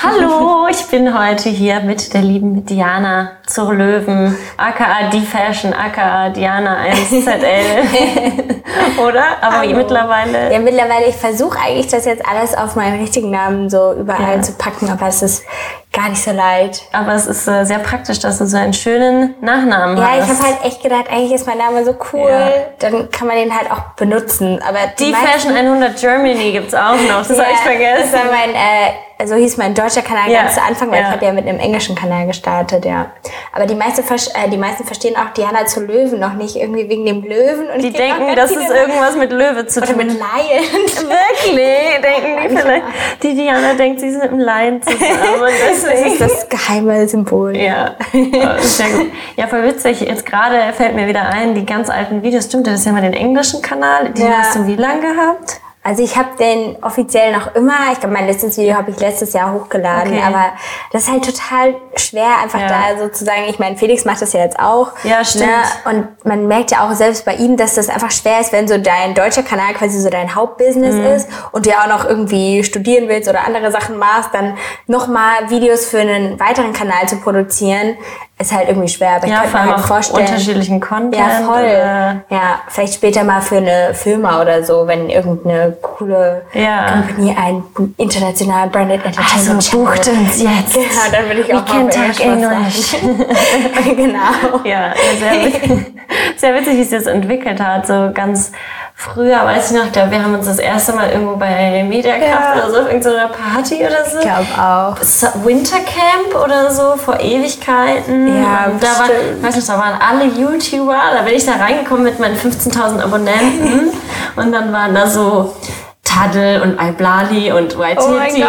Hallo, ich bin heute hier mit der lieben Diana zur Löwen, aka Die Fashion, aka Diana 1ZL. Oder? Aber Hallo. mittlerweile. Ja, mittlerweile, ich versuche eigentlich das jetzt alles auf meinen richtigen Namen so überall Ja. zu packen, aber es ist gar nicht so leicht. Aber es ist äh, sehr praktisch, dass du so einen schönen Nachnamen Ja, ich hast. habe halt echt gedacht, eigentlich ist mein Name so cool, Ja. dann kann man den halt auch benutzen. Aber die meisten- Fashion 100 Germany gibt's auch noch. Das habe ich Das vergessen. war mein, äh, so hieß mein deutscher Kanal Ja, ganz zu Anfang, weil ja. ich habe ja mit einem englischen Kanal gestartet, ja. Aber die meisten, vers- äh, die meisten verstehen auch Diana zu Löwen noch nicht, irgendwie wegen dem Löwen. Und Die denken, das ist irgendwas mit Löwe zu Oder tun. mit Lion. Wirklich? Denken die vielleicht? Die Diana denkt, sie sind mit dem Lion zusammen. Das ist das geheime Symbol. Ja, oh, sehr gut. Ja, voll witzig. Jetzt gerade fällt mir wieder ein, die ganz alten Videos. Stimmt, das ist ja mal den englischen Kanal. Den Ja. hast du wie lang gehabt? Also ich habe den offiziell noch immer, ich glaube mein letztes Video habe ich letztes Jahr hochgeladen, Okay. aber das ist halt total schwer, einfach Ja. da sozusagen, ich meine, Felix macht das ja jetzt auch. Ja, stimmt. Ne? Und man merkt ja auch selbst bei ihm, dass das einfach schwer ist, wenn so dein deutscher Kanal quasi so dein Hauptbusiness Mhm. ist und du ja auch noch irgendwie studieren willst oder andere Sachen machst, dann nochmal Videos für einen weiteren Kanal zu produzieren, ist halt irgendwie schwer. Aber ich Ja, kann mir halt vorstellen. unterschiedlichen Content. Ja, voll. oder- Ja, vielleicht später mal für eine Firma oder so, wenn irgendeine coole Ja. Company ein international branded Entertainment Also bucht uns jetzt. Genau, dann würde ich auch We can mal talk English. Englisch. genau. Ja, sehr, witzig- sehr witzig, wie es jetzt entwickelt hat. So ganz früher, weiß ich noch, ich glaube, wir haben uns das erste Mal irgendwo bei Mediakraft Ja. oder so, auf irgendeiner Party oder so. Ich glaube auch. So- Wintercamp oder so vor Ewigkeiten. Ja, und da, war, bestimmt. weiß nicht, da waren alle YouTuber. Da bin ich da reingekommen mit meinen 15.000 Abonnenten. und dann waren da so Tadel und Iblali und Waititi Oh und alle. ja.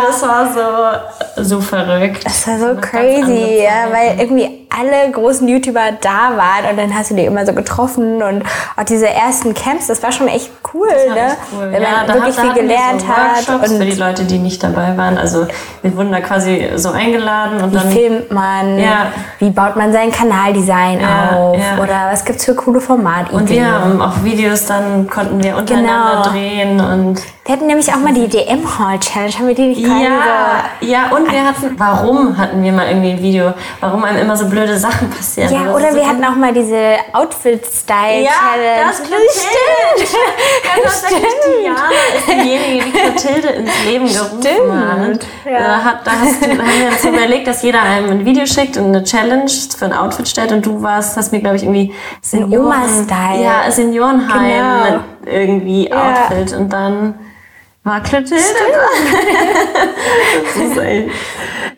Und das war so, so verrückt. Das war so andere crazy, ja, Zeit. weil irgendwie alle großen YouTuber da waren und dann hast du die immer so getroffen und auch diese ersten Camps, das war schon echt cool, ne? cool. Wenn man ja, da wirklich hat, viel gelernt so hat und für die Leute, die nicht dabei waren. Also wir wurden da quasi so eingeladen und wie dann filmt man, Ja. wie baut man sein Kanaldesign Ja, auf ja. oder was gibt's für coole Formatideen. und wir haben auch Videos dann konnten wir untereinander Genau. drehen und Wir hatten nämlich auch mal die DM Hall Challenge, haben wir die nicht Ja, ja, und wir hatten, warum hatten wir mal irgendwie ein Video, warum einem immer so blöde Sachen passieren. so. Ja, Das oder ist wir so- hatten auch mal diese Outfit Style ja, das stimmt. Ja, tatsächlich, Diana ist diejenige, die Clotilde ins Leben gerufen Stimmt, hat. ja. Da, hat da hast du, haben wir uns überlegt, dass jeder einem ein Video schickt und eine Challenge für ein Outfit stellt und du warst, hast mir, glaube ich, irgendwie Senioren, Oma-Style. Ja, Seniorenheim Genau. irgendwie Ja. Outfit und dann echt-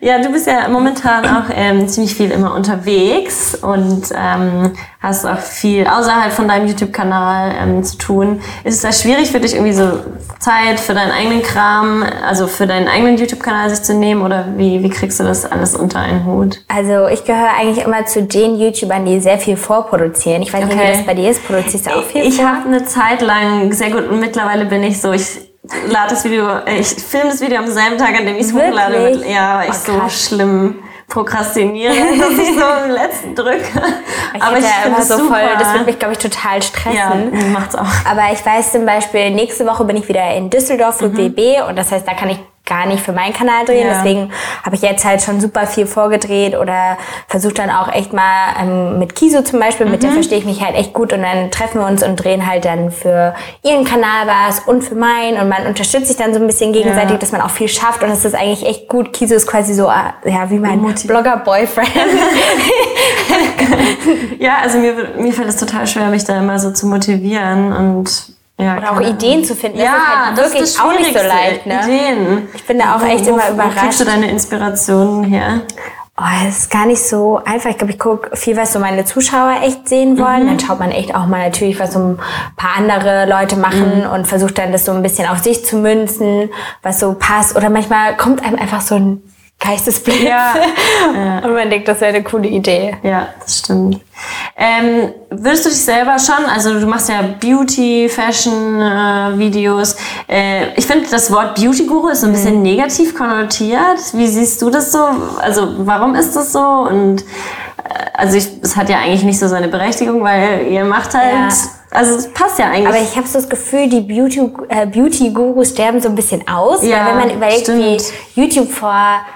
Ja, du bist ja momentan auch ähm, ziemlich viel immer unterwegs und ähm, hast auch viel außerhalb von deinem YouTube-Kanal ähm, zu tun. Ist es da schwierig für dich, irgendwie so Zeit für deinen eigenen Kram, also für deinen eigenen YouTube-Kanal sich zu nehmen oder wie, wie kriegst du das alles unter einen Hut? Also ich gehöre eigentlich immer zu den YouTubern, die sehr viel vorproduzieren. Ich weiß nicht, Okay. wie das bei dir ist. Produzierst du auch viel Ich vor? habe eine Zeit lang sehr gut und mittlerweile bin ich so, ich lade das Video, äh, ich filme das Video am selben Tag, an dem ich es hochlade. Mit, ja, weil ich Oh, so schlimm prokrastiniere, dass ich so im letzten drücke. Ich Aber ich finde immer so super. voll, das würde mich, glaube ich, total stressen. ja, macht's auch. Aber ich weiß zum Beispiel, nächste Woche bin ich wieder in Düsseldorf für BB und das heißt, da kann ich gar nicht für meinen Kanal drehen. Ja. Deswegen habe ich jetzt halt schon super viel vorgedreht oder versuche dann auch echt mal ähm, mit Kiso zum Beispiel, mit der verstehe ich mich halt echt gut und dann treffen wir uns und drehen halt dann für ihren Kanal was und für meinen und man unterstützt sich dann so ein bisschen gegenseitig, Ja. dass man auch viel schafft und es ist eigentlich echt gut. Kiso ist quasi so, äh, ja, wie mein Blogger-Boyfriend. Ja, also mir, mir fällt es total schwer, mich da immer so zu motivieren und ja, Oder auch Ideen zu finden. Das ja, ist halt das wirklich ist das auch nicht so leicht, ne? Ideen. Ich bin da auch echt wo, immer wo, Wo kriegst überrascht. du deine Inspirationen her? Oh, es ist gar nicht so einfach. Ich glaube, ich gucke viel, was so meine Zuschauer echt sehen wollen. Dann schaut man echt auch mal natürlich, was so ein paar andere Leute machen und versucht dann das so ein bisschen auf sich zu münzen, was so passt. Oder manchmal kommt einem einfach so ein Geistesblitz. Ja. Und man denkt, das wäre eine coole Idee. Ja, das stimmt. Ähm, würdest du dich selber schon, also du machst ja Beauty, Fashion äh, Videos. Äh, ich finde, das Wort Beauty Guru ist so ein bisschen negativ konnotiert. Wie siehst du das so? Also warum ist das so? Und äh, also ich, es hat ja eigentlich nicht so seine Berechtigung, weil ihr macht halt Ja. Also es passt ja eigentlich. Aber ich habe so das Gefühl, die Beauty, äh, Beauty-Gurus sterben so ein bisschen aus. Ja, weil wenn man überlegt, stimmt. wie YouTube vor,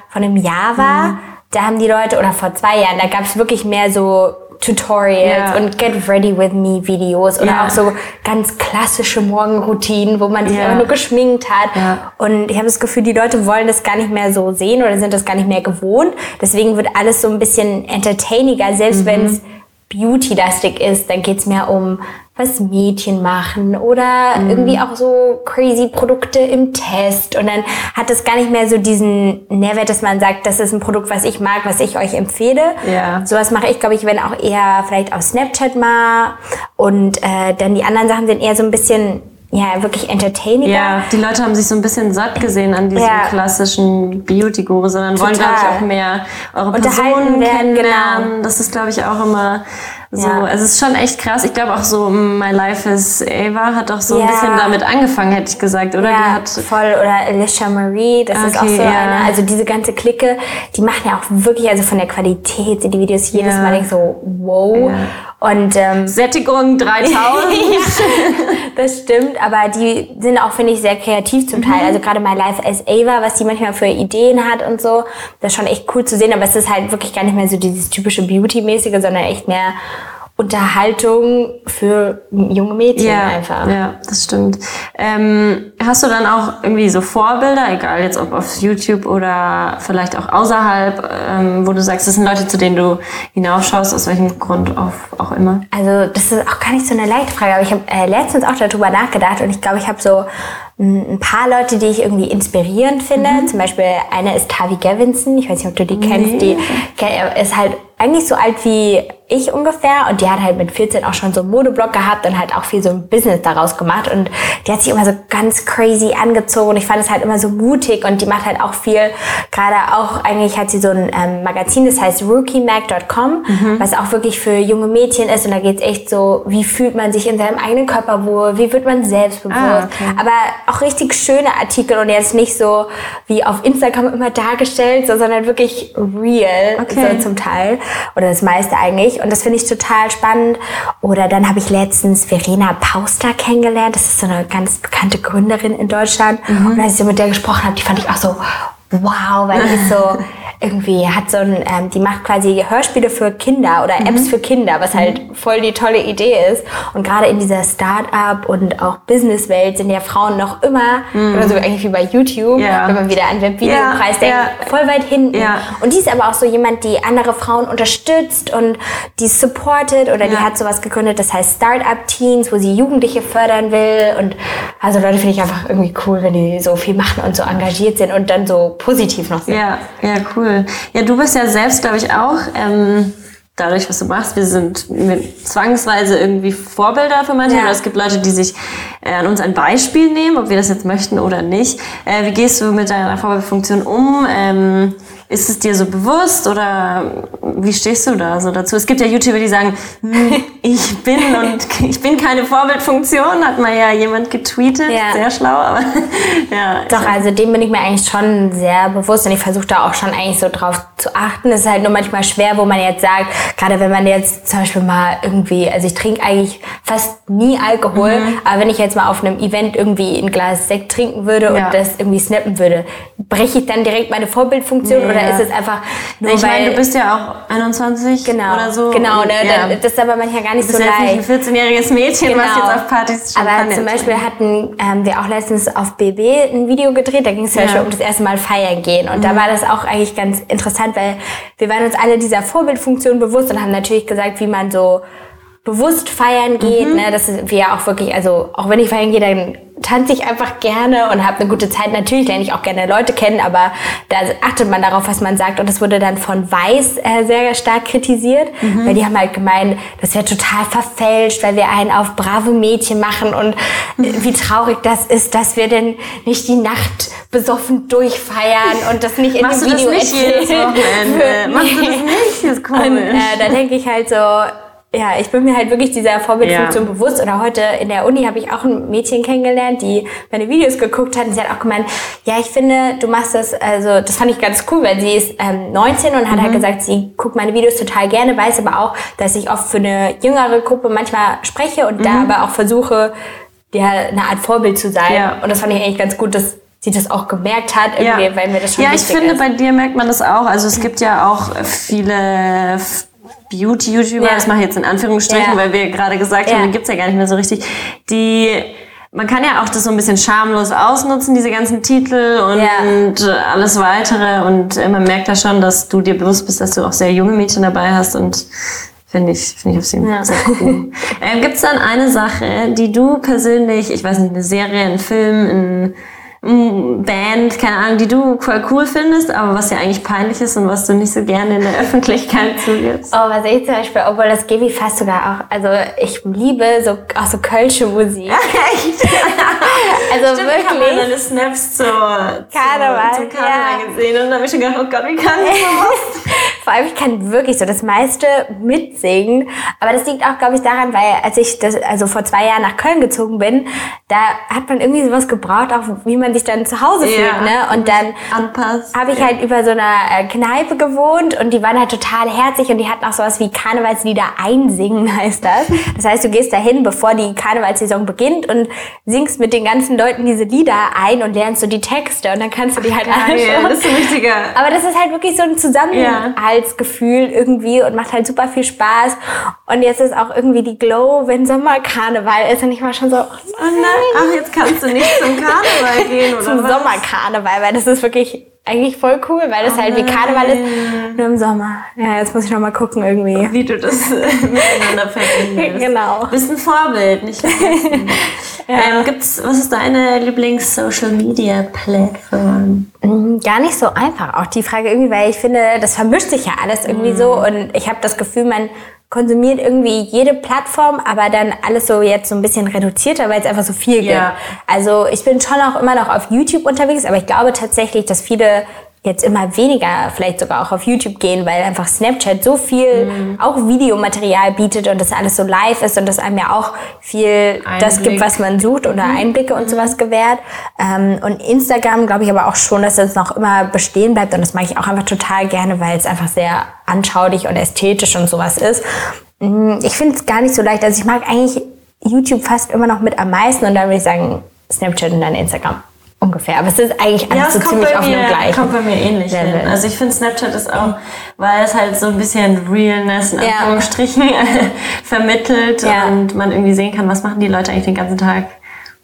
vor einem Jahr war, da haben die Leute, oder vor zwei Jahren, da gab es wirklich mehr so Tutorials Ja. und Get Ready With Me Videos oder Ja. auch so ganz klassische Morgenroutinen, wo man sich Ja. einfach nur geschminkt hat. Ja. Und ich habe das Gefühl, die Leute wollen das gar nicht mehr so sehen oder sind das gar nicht mehr gewohnt. Deswegen wird alles so ein bisschen entertainiger, selbst Mhm. wenn es beauty-lastig ist, dann geht's mehr um was Mädchen machen oder Mhm. irgendwie auch so crazy Produkte im Test und dann hat es gar nicht mehr so diesen Nährwert, dass man sagt, das ist ein Produkt, was ich mag, was ich euch empfehle. Ja. Sowas mache ich, glaube ich, wenn auch eher vielleicht auf Snapchat mal und äh, dann die anderen Sachen sind eher so ein bisschen ja wirklich entertainiger. Ja, die Leute haben sich so ein bisschen satt gesehen an diesem Ja. klassischen Beauty-Guru, sondern wollen, glaube ich, Total. auch mehr eure Personen werden, kennenlernen. genau. Das ist, glaube ich, auch immer so. Ja. Es ist schon echt krass. Ich glaube auch so, My Life is Ava hat auch so Ja. ein bisschen damit angefangen, hätte ich gesagt, oder? Ja, Die hat voll. Oder Alicia Marie, das ist auch Okay, so ja. eine. Also diese ganze Clique, die machen ja auch wirklich, also von der Qualität sind die Videos jedes. Mal denk ich so, wow. Und ähm, Sättigung 3000. das stimmt, aber die sind auch, finde ich, sehr kreativ zum Mhm. Teil. Also gerade My Life as Ava, was die manchmal für Ideen hat und so, das ist schon echt cool zu sehen. Aber es ist halt wirklich gar nicht mehr so dieses typische Beauty-mäßige, sondern echt mehr Unterhaltung für junge Mädchen Ja, einfach. ja, das stimmt. Ähm, hast du dann auch irgendwie so Vorbilder, egal jetzt ob auf YouTube oder vielleicht auch außerhalb, ähm, wo du sagst, das sind Leute, zu denen du hinaufschaust, aus welchem Grund auch, immer? Also das ist auch gar nicht so eine leichte Frage, aber ich habe äh, letztens auch darüber nachgedacht und ich glaube, ich habe so ein, paar Leute, die ich irgendwie inspirierend finde. Mhm. Zum Beispiel eine ist Tavi Gevinson, ich weiß nicht, ob du die kennst, die ke- ist halt eigentlich so alt wie ich ungefähr. Und die hat halt mit 14 auch schon so einen Modeblog gehabt und halt auch viel so ein Business daraus gemacht. Und die hat sich immer so ganz crazy angezogen. Und ich fand es halt immer so mutig. Und die macht halt auch viel, gerade auch eigentlich hat sie so ein ähm, Magazin, das heißt rookiemag.com, was auch wirklich für junge Mädchen ist. Und da geht's echt so, wie fühlt man sich in seinem eigenen Körper wohl, wie wird man selbstbewusst, Ah, okay. aber auch richtig schöne Artikel und jetzt nicht so wie auf Instagram immer dargestellt, so, sondern wirklich real Okay. so zum Teil oder das meiste eigentlich und das finde ich total spannend. Oder dann habe ich letztens Verena Pauster kennengelernt, das ist so eine ganz bekannte Gründerin in Deutschland und als ich so mit der gesprochen habe, die fand ich auch so wow, weil die ist so irgendwie hat so ein, ähm, die macht quasi Hörspiele für Kinder oder Apps für Kinder, was halt voll die tolle Idee ist. Und gerade in dieser Start-up und auch Business-Welt sind ja Frauen noch immer, oder so eigentlich wie bei YouTube, Ja. wenn man wieder an Webvideopreis Ja, denkt, ja. voll weit hinten. Und die ist aber auch so jemand, die andere Frauen unterstützt und die supportet oder die hat sowas gegründet, das heißt Start-up Teens, wo sie Jugendliche fördern will. Und also Leute finde ich einfach irgendwie cool, wenn die so viel machen und so engagiert sind und dann so positiv noch sind. Ja, ja, cool. Ja, du bist ja selbst, glaube ich, auch, ähm, dadurch, was du machst, wir sind zwangsweise irgendwie Vorbilder für manche. Ja. Oder es gibt Leute, die sich an uns ein Beispiel nehmen, ob wir das jetzt möchten oder nicht. Äh, wie gehst du mit deiner Vorbildfunktion um? Ähm, ist es dir so bewusst oder wie stehst du da so dazu? Es gibt ja YouTuber, die sagen, hm, ich bin und ich bin keine Vorbildfunktion, hat mal ja jemand getweetet, Ja. sehr schlau, aber ja. Doch, also dem bin ich mir eigentlich schon sehr bewusst und ich versuche da auch schon eigentlich so drauf zu achten. Es ist halt nur manchmal schwer, wo man jetzt sagt, gerade wenn man jetzt zum Beispiel mal irgendwie, also ich trinke eigentlich fast nie Alkohol, Mhm. aber wenn ich jetzt mal auf einem Event irgendwie ein Glas Sekt trinken würde Ja. und das irgendwie snappen würde, breche ich dann direkt meine Vorbildfunktion Nee, oder ja. ist es einfach nur ich meine, du bist ja auch 21 Genau, oder so. genau, ne, ja. dann- das ist aber manchmal gar nicht Du bist so ja jetzt leicht. nicht ein 14-jähriges Mädchen, was Genau. jetzt auf Partys Aber Champagner zum Beispiel hatten ähm, wir auch letztens auf BB ein Video gedreht, da ging es Ja. Mhm. Beispiel um das erste Mal feiern gehen. Und da war das auch eigentlich ganz interessant, weil wir waren uns alle dieser Vorbildfunktion bewusst und haben natürlich gesagt, wie man so bewusst feiern geht. Mhm. Ne? Das ist wir auch wirklich, also auch wenn ich feiern gehe, dann tanze ich einfach gerne und habe eine gute Zeit. Natürlich lerne ich auch gerne Leute kennen, aber da achtet man darauf, was man sagt. Und das wurde dann von Weiß äh, sehr stark kritisiert, Mhm. weil die haben halt gemeint, das wäre total verfälscht, weil wir einen auf brave Mädchen machen und äh, wie traurig das ist, dass wir denn nicht die Nacht besoffen durchfeiern und das nicht in Machst dem du das Video erzählen. Machst du das nicht? Das ist Und komisch. äh, da denke ich halt so, ja, ich bin mir halt wirklich dieser Vorbildfunktion ja. bewusst. Oder heute in der Uni habe ich auch ein Mädchen kennengelernt, die meine Videos geguckt hat. Und sie hat auch gemeint, ja, ich finde, du machst das, also das fand ich ganz cool, weil sie ist ähm, 19 und hat halt mhm. halt gesagt, sie guckt meine Videos total gerne, weiß aber auch, dass ich oft für eine jüngere Gruppe manchmal spreche und mhm. da aber auch versuche, ja, eine Art Vorbild zu sein. Ja. Und das fand ich eigentlich ganz gut, dass sie das auch gemerkt hat, irgendwie, ja. weil mir das schon Ja, ich finde, ist. bei dir merkt man das auch. Also es gibt ja auch viele Beauty-YouTuber, ja. das mache ich jetzt in Anführungsstrichen, ja. weil wir gerade gesagt haben, die gibt's ja gar nicht mehr so richtig, die man kann ja auch das so ein bisschen schamlos ausnutzen, diese ganzen Titel und ja. alles weitere. Und man merkt ja schon, dass du dir bewusst bist, dass du auch sehr junge Mädchen dabei hast und finde ich, finde ich auf jeden Fall ja. sehr cool. ähm, Gibt es dann eine Sache, die du persönlich, ich weiß nicht, eine Serie, ein Film, ein Band, keine Ahnung, die du voll cool findest, aber was ja eigentlich peinlich ist und was du nicht so gerne in der Öffentlichkeit zugibst? Oh, was ich zum Beispiel, obwohl das gebe ich fast sogar auch, also ich liebe so, auch so kölsche Musik. Echt? also Stimmt, wirklich. Ich habe deine Snaps zur, Karneval, zum Karneval ja. gesehen und dann habe ich schon gedacht, oh Gott, wie kann ich sowas? Vor allem, ich kann wirklich so das meiste mitsingen, aber das liegt auch, glaube ich, daran, weil als ich das, also vor zwei Jahren nach Köln gezogen bin, da hat man irgendwie sowas gebraucht, auch wie man sich dann zu Hause fühlt. Ja, ne? Und dann habe ich halt über so einer äh, Kneipe gewohnt und die waren halt total herzig und die hatten auch sowas wie Karnevalslieder einsingen, heißt das. Das heißt, du gehst dahin, bevor die Karnevalssaison beginnt und singst mit den ganzen Leuten diese Lieder ein und lernst so die Texte und dann kannst du die halt Ach, anschauen. Das ist ein richtiger. Aber das ist halt wirklich so ein Zusammenhaltsgefühl irgendwie und macht halt super viel Spaß. Und jetzt ist auch irgendwie die Glow, wenn Sommerkarneval ist und ich war schon so, oh nein. Ach, jetzt kannst du nicht zum Karneval gehen gehen oder Zum was? Sommerkarneval, weil das ist wirklich eigentlich voll cool, weil das oh halt wie Karneval ist, nur im Sommer. Ja, jetzt muss ich noch mal gucken irgendwie. Wie du das miteinander verbindest. Genau. Du bist ein Vorbild, nicht vergessen. ja. ähm, gibt's, was ist deine Lieblings-Social-Media-Plattform? Mm, gar nicht so einfach, auch die Frage irgendwie, weil ich finde, das vermischt sich ja alles irgendwie mm. so und ich habe das Gefühl, man konsumiert irgendwie jede Plattform, aber dann alles so jetzt so ein bisschen reduzierter, weil es einfach so viel gibt. Ja. Also ich bin schon auch immer noch auf YouTube unterwegs, aber ich glaube tatsächlich, dass viele jetzt immer weniger vielleicht sogar auch auf YouTube gehen, weil einfach Snapchat so viel mhm. auch Videomaterial bietet und das alles so live ist und das einem ja auch viel Einblick. das gibt, was man sucht oder mhm. Einblicke und sowas gewährt. Ähm, und Instagram glaube ich aber auch schon, dass das noch immer bestehen bleibt und das mag ich auch einfach total gerne, weil es einfach sehr anschaulich und ästhetisch und sowas ist. Mm, ich finde es gar nicht so leicht. Also ich mag eigentlich YouTube fast immer noch mit am meisten und dann würde ich sagen Snapchat und dann Instagram. Ungefähr, aber es ist eigentlich alles ja, so ziemlich auf dem gleichen. kommt bei mir ähnlich Level. hin. Also ich finde Snapchat ist auch, weil es halt so ein bisschen Realness in Anführungsstrichen ja. vermittelt ja. und man irgendwie sehen kann, was machen die Leute eigentlich den ganzen Tag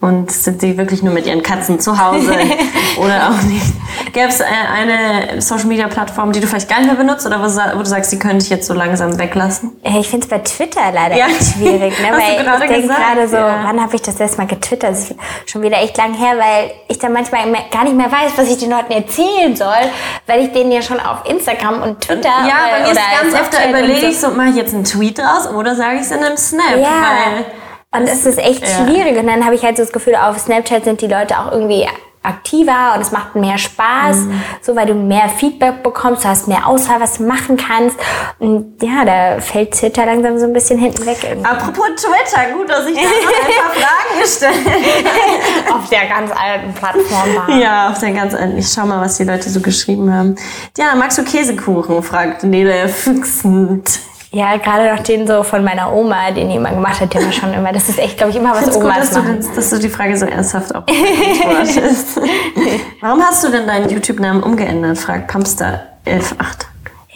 und sind sie wirklich nur mit ihren Katzen zu Hause oder auch nicht? Gäbe es äh, eine Social-Media-Plattform, die du vielleicht gar nicht mehr benutzt oder wo du sagst, die könnte ich jetzt so langsam weglassen? Ich finde es bei Twitter leider ja. echt schwierig. Ne? weil ich denke gerade so, ja. wann habe ich das letzte Mal getwittert? Das ist schon wieder echt lang her, weil ich dann manchmal gar nicht mehr weiß, was ich den Leuten erzählen soll, weil ich denen ja schon auf Instagram und Twitter Ja, bei mir ist ganz oft, da überlege ich so, mache ich jetzt einen Tweet draus oder sage ich es in einem Snap? Ja. Weil und es ist echt ja. schwierig. Und dann habe ich halt so das Gefühl, auf Snapchat sind die Leute auch irgendwie aktiver und es macht mehr Spaß, mhm. so weil du mehr Feedback bekommst, du hast mehr Auswahl, was du machen kannst. Und ja, da fällt Twitter langsam so ein bisschen hinten weg. Irgendwie. Apropos Twitter, gut, dass ich da noch ein paar Fragen gestellt Auf der ganz alten Plattform war. Ja, auf der ganz alten. Ich schau mal, was die Leute so geschrieben haben. Ja, magst du Käsekuchen? fragt Nele füchsend. Ja, gerade noch den so von meiner Oma, den jemand gemacht hat, der war schon immer, das ist echt, glaube ich, immer was Omas gut, dass machen. Du, dass du die Frage so ernsthaft auch beantwortest. Warum hast du denn deinen YouTube-Namen umgeändert, fragt Pumpster118.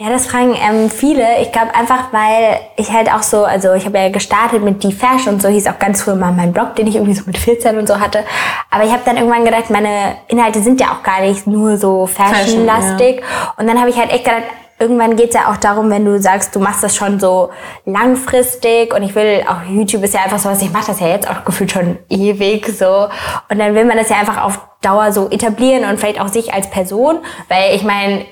Ja, das fragen ähm, viele. Ich glaube einfach, weil ich halt auch so, also ich habe ja gestartet mit Die Fashion und so, hieß auch ganz früher mal mein Blog, den ich irgendwie so mit 14 und so hatte. Aber ich habe dann irgendwann gedacht, meine Inhalte sind ja auch gar nicht nur so Fashion-lastig. Fashion, ja. Und dann habe ich halt echt gedacht, irgendwann geht es ja auch darum, wenn du sagst, du machst das schon so langfristig und ich will, auch YouTube ist ja einfach so was, ich mache das ja jetzt auch gefühlt schon ewig so und dann will man das ja einfach auf Dauer so etablieren und vielleicht auch sich als Person, weil ich meine,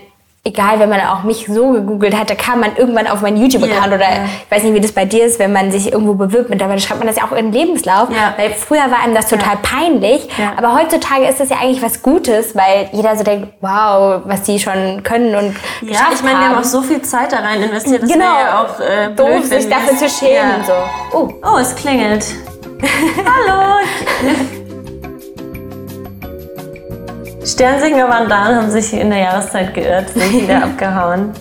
egal, wenn man auch mich so gegoogelt hat, da kam man irgendwann auf meinen YouTube-Account Ja, oder ja. ich weiß nicht, wie das bei dir ist, wenn man sich irgendwo bewirbt, mittlerweile schreibt man das ja auch in den Lebenslauf, Ja. weil früher war einem das total peinlich, aber heutzutage ist das ja eigentlich was Gutes, weil jeder so denkt, wow, was die schon können und Ja, ich meine, wir haben auch so viel Zeit da rein investiert. Das Genau. ja auch äh, blöd, doof, sich dafür zu schämen so. Oh, Oh, es klingelt. Hallo. Sternsinger Vandalen haben sich in der Jahreszeit geirrt, sind wieder abgehauen.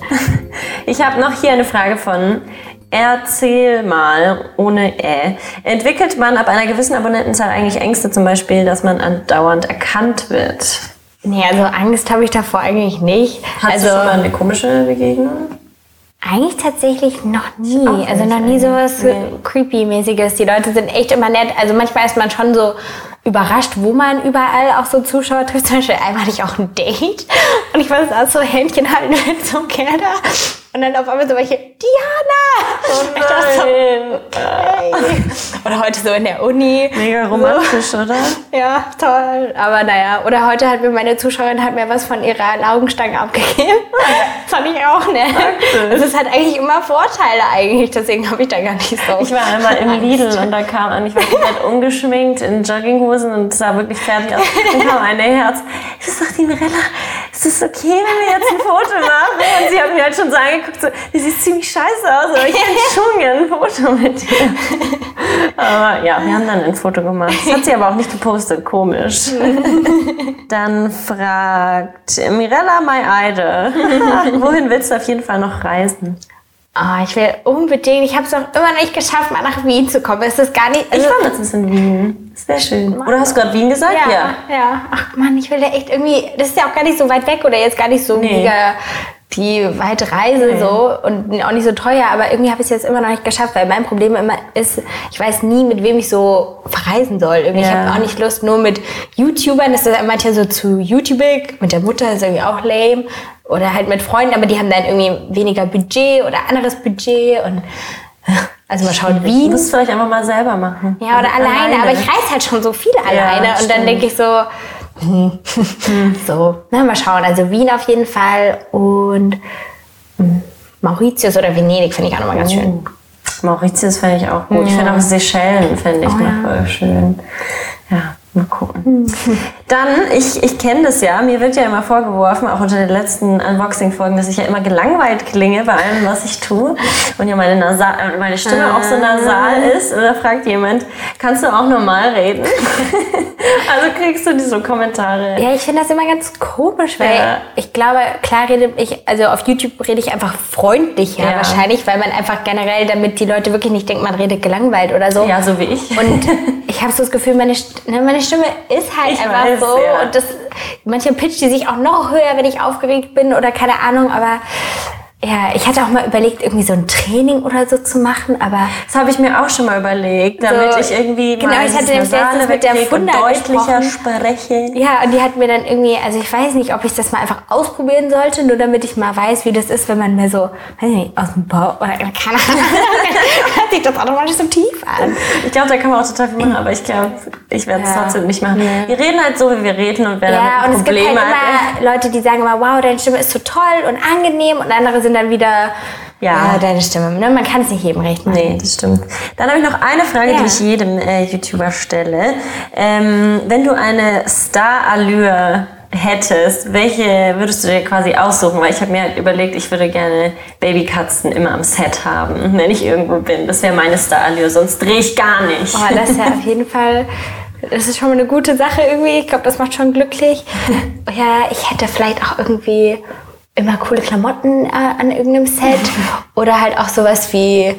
Ich habe noch hier eine Frage von Erzähl mal ohne Ä. Entwickelt man ab einer gewissen Abonnentenzahl eigentlich Ängste, zum Beispiel, dass man andauernd erkannt wird? nee, also Angst habe ich davor eigentlich nicht. Hast also du schon mal eine komische Begegnung? Eigentlich tatsächlich noch nie. Also noch nie sowas creepy-mäßiges. Die Leute sind echt immer nett. Also manchmal ist man schon so überrascht, wo man überall auch so Zuschauer trifft. Zum Beispiel einmal hatte ich auch ein Date und ich war so Händchen halten mit so einem Kerl da. Und dann auf einmal so welche, Ich dachte so. Oder heute so in der Uni. Mega romantisch, oder? Ja, toll. Aber naja, oder heute hat mir meine Zuschauerin hat mir was von ihrer Laugenstange abgegeben. Fand ich auch nett. Das ist halt eigentlich immer Vorteile eigentlich, deswegen habe ich da gar nicht so. Ich war einmal im Lidl und da kam an, ich war komplett ungeschminkt in Jogginghosen und sah wirklich fertig aus. Dann kam eine Herz. Ich so, sagt ist es okay, wenn wir jetzt ein Foto machen? Und sie hat mir halt schon so angeguckt, so, du siehst ziemlich scheiße aus, aber ich hätte schon gerne ein Foto mit dir. Aber ja, wir haben dann ein Foto gemacht. Das hat sie aber auch nicht gepostet, komisch. Dann fragt Mirella My Idol, wohin willst du auf jeden Fall noch reisen? Ah, ich will unbedingt, ich habe es auch immer noch nicht geschafft, mal nach Wien zu kommen. Es ist gar nicht. Ich Also, war letztens in Wien. Das wäre schön. Oder hast du gerade Wien gesagt? ja, ja, Ach Mann, ich will da echt irgendwie. Das ist ja auch gar nicht so weit weg oder jetzt gar nicht so Nee. mega die weite Reise so und auch nicht so teuer, aber irgendwie habe ich es jetzt immer noch nicht geschafft, weil mein Problem immer ist, ich weiß nie, mit wem ich so verreisen soll. Irgendwie, Ich Ja. habe auch nicht Lust, nur mit YouTubern, das ist ja manchmal so zu YouTubig, mit der Mutter ist irgendwie auch lame. Oder halt mit Freunden, aber die haben dann irgendwie weniger Budget oder anderes Budget und also mal schauen, Du Wien. musst es vielleicht einfach mal selber machen. Ja, oder alleine. Aber ich reise halt schon so viel alleine. und dann denke ich so, so, na, mal schauen. Also Wien auf jeden Fall und hm, Mauritius oder Venedig finde ich auch nochmal ganz schön. Mauritius fände ich auch gut. Ich finde auch Seychellen fände ich noch voll schön. Ja, mal gucken. Dann, ich, ich kenne das ja, mir wird ja immer vorgeworfen, auch unter den letzten Unboxing-Folgen, dass ich ja immer gelangweilt klinge bei allem, was ich tue. Und ja meine, Nasa meine Stimme auch so nasal ist. Und da fragt jemand, kannst du auch normal reden? also kriegst du diese Kommentare. Ja, ich finde das immer ganz komisch, weil Ja. ich glaube, klar rede ich, also auf YouTube rede ich einfach freundlicher Ja. wahrscheinlich, weil man einfach generell, damit die Leute wirklich nicht denken, man redet gelangweilt oder so. Ja, so wie ich. Und ich habe so das Gefühl, meine, ne, meine Stimme ist halt Ich einfach weiß, so. ja. Und das, manchmal pitcht die sich auch noch höher, wenn ich aufgeregt bin oder keine Ahnung. Aber ja, ich hatte auch mal überlegt, irgendwie so ein Training oder so zu machen. Aber Das habe ich mir auch schon mal überlegt, damit So, ich irgendwie genau, ich hatte nämlich letztens mit der Funda deutlicher spreche. ja, und die hat mir dann irgendwie, also ich weiß nicht, ob ich das mal einfach ausprobieren sollte, nur damit ich mal weiß, wie das ist, wenn man mehr so, weiß ich nicht, aus dem Bauch oder keine Ahnung. Hört sich das automatisch so tief an. Ich glaube, da kann man auch total viel machen, aber ich glaube, ich werde es Ja. trotzdem nicht machen. Wir reden halt so, wie wir reden und wer Ja, damit und es gibt Probleme halt hat. immer Leute, die sagen immer, wow, deine Stimme ist so toll und angenehm und andere sind dann wieder, Ja. ja, deine Stimme. Ne? Man kann es nicht jedem recht machen. Nee, das stimmt. Dann habe ich noch eine Frage, Ja. die ich jedem äh, YouTuber stelle. Ähm, wenn du eine Star-Allure hättest, welche würdest du dir quasi aussuchen? Weil ich habe mir halt überlegt, ich würde gerne Babykatzen immer am Set haben, wenn ich irgendwo bin. Das wäre meine Star-Allure, sonst drehe ich gar nicht. Oh, das ist ja auf jeden Fall, das ist schon mal eine gute Sache irgendwie. Ich glaube, das macht schon glücklich. Ja, ich hätte vielleicht auch irgendwie immer coole Klamotten äh, an irgendeinem Set oder halt auch sowas wie,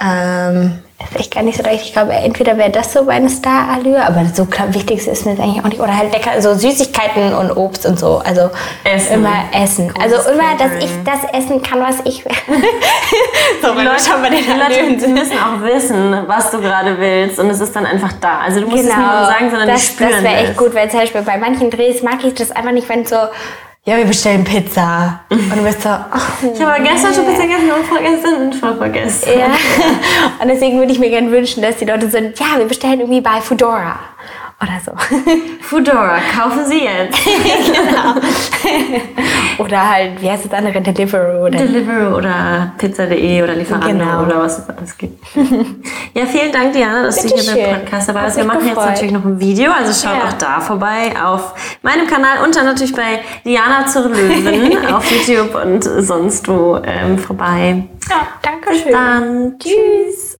ähm, ist echt gar nicht so leicht. Ich glaube, entweder wäre das so meine Star-Allure, aber so klar, wichtigste ist mir das eigentlich auch nicht. Oder halt lecker, so Süßigkeiten und Obst und so. Also Essen. immer Essen. Großes also immer, dass ich das essen kann, was ich will. so, Die Leute, die Leute müssen auch wissen, was du gerade willst und es ist dann einfach da. Also du musst es nicht nur sagen, sondern Genau. das, die spüren Das wäre echt es. gut, weil zum Beispiel bei manchen Drehs mag ich das einfach nicht, wenn es so, ja, wir bestellen Pizza. Und du bist so, ach, Ich habe gestern schon Pizza gegessen und vorgestern und vorvergessen. ja. Und deswegen würde ich mir gerne wünschen, dass die Leute sind, ja, wir bestellen irgendwie bei Foodora. Oder so. Foodora, kaufen Sie jetzt. genau. oder halt, wie heißt das andere? Deliveroo. Oder Deliveroo oder Pizza.de oder Lieferando Genau. oder was es alles gibt. ja, vielen Dank, Diana, dass du hier beim Bitteschön. Podcast dabei bist. Wir machen jetzt gefreut. natürlich noch ein Video, also schaut Ja. auch da vorbei auf meinem Kanal und dann natürlich bei Diana zur Löwen auf YouTube und sonst wo ähm, vorbei. ja, danke schön. Dann Tschüss.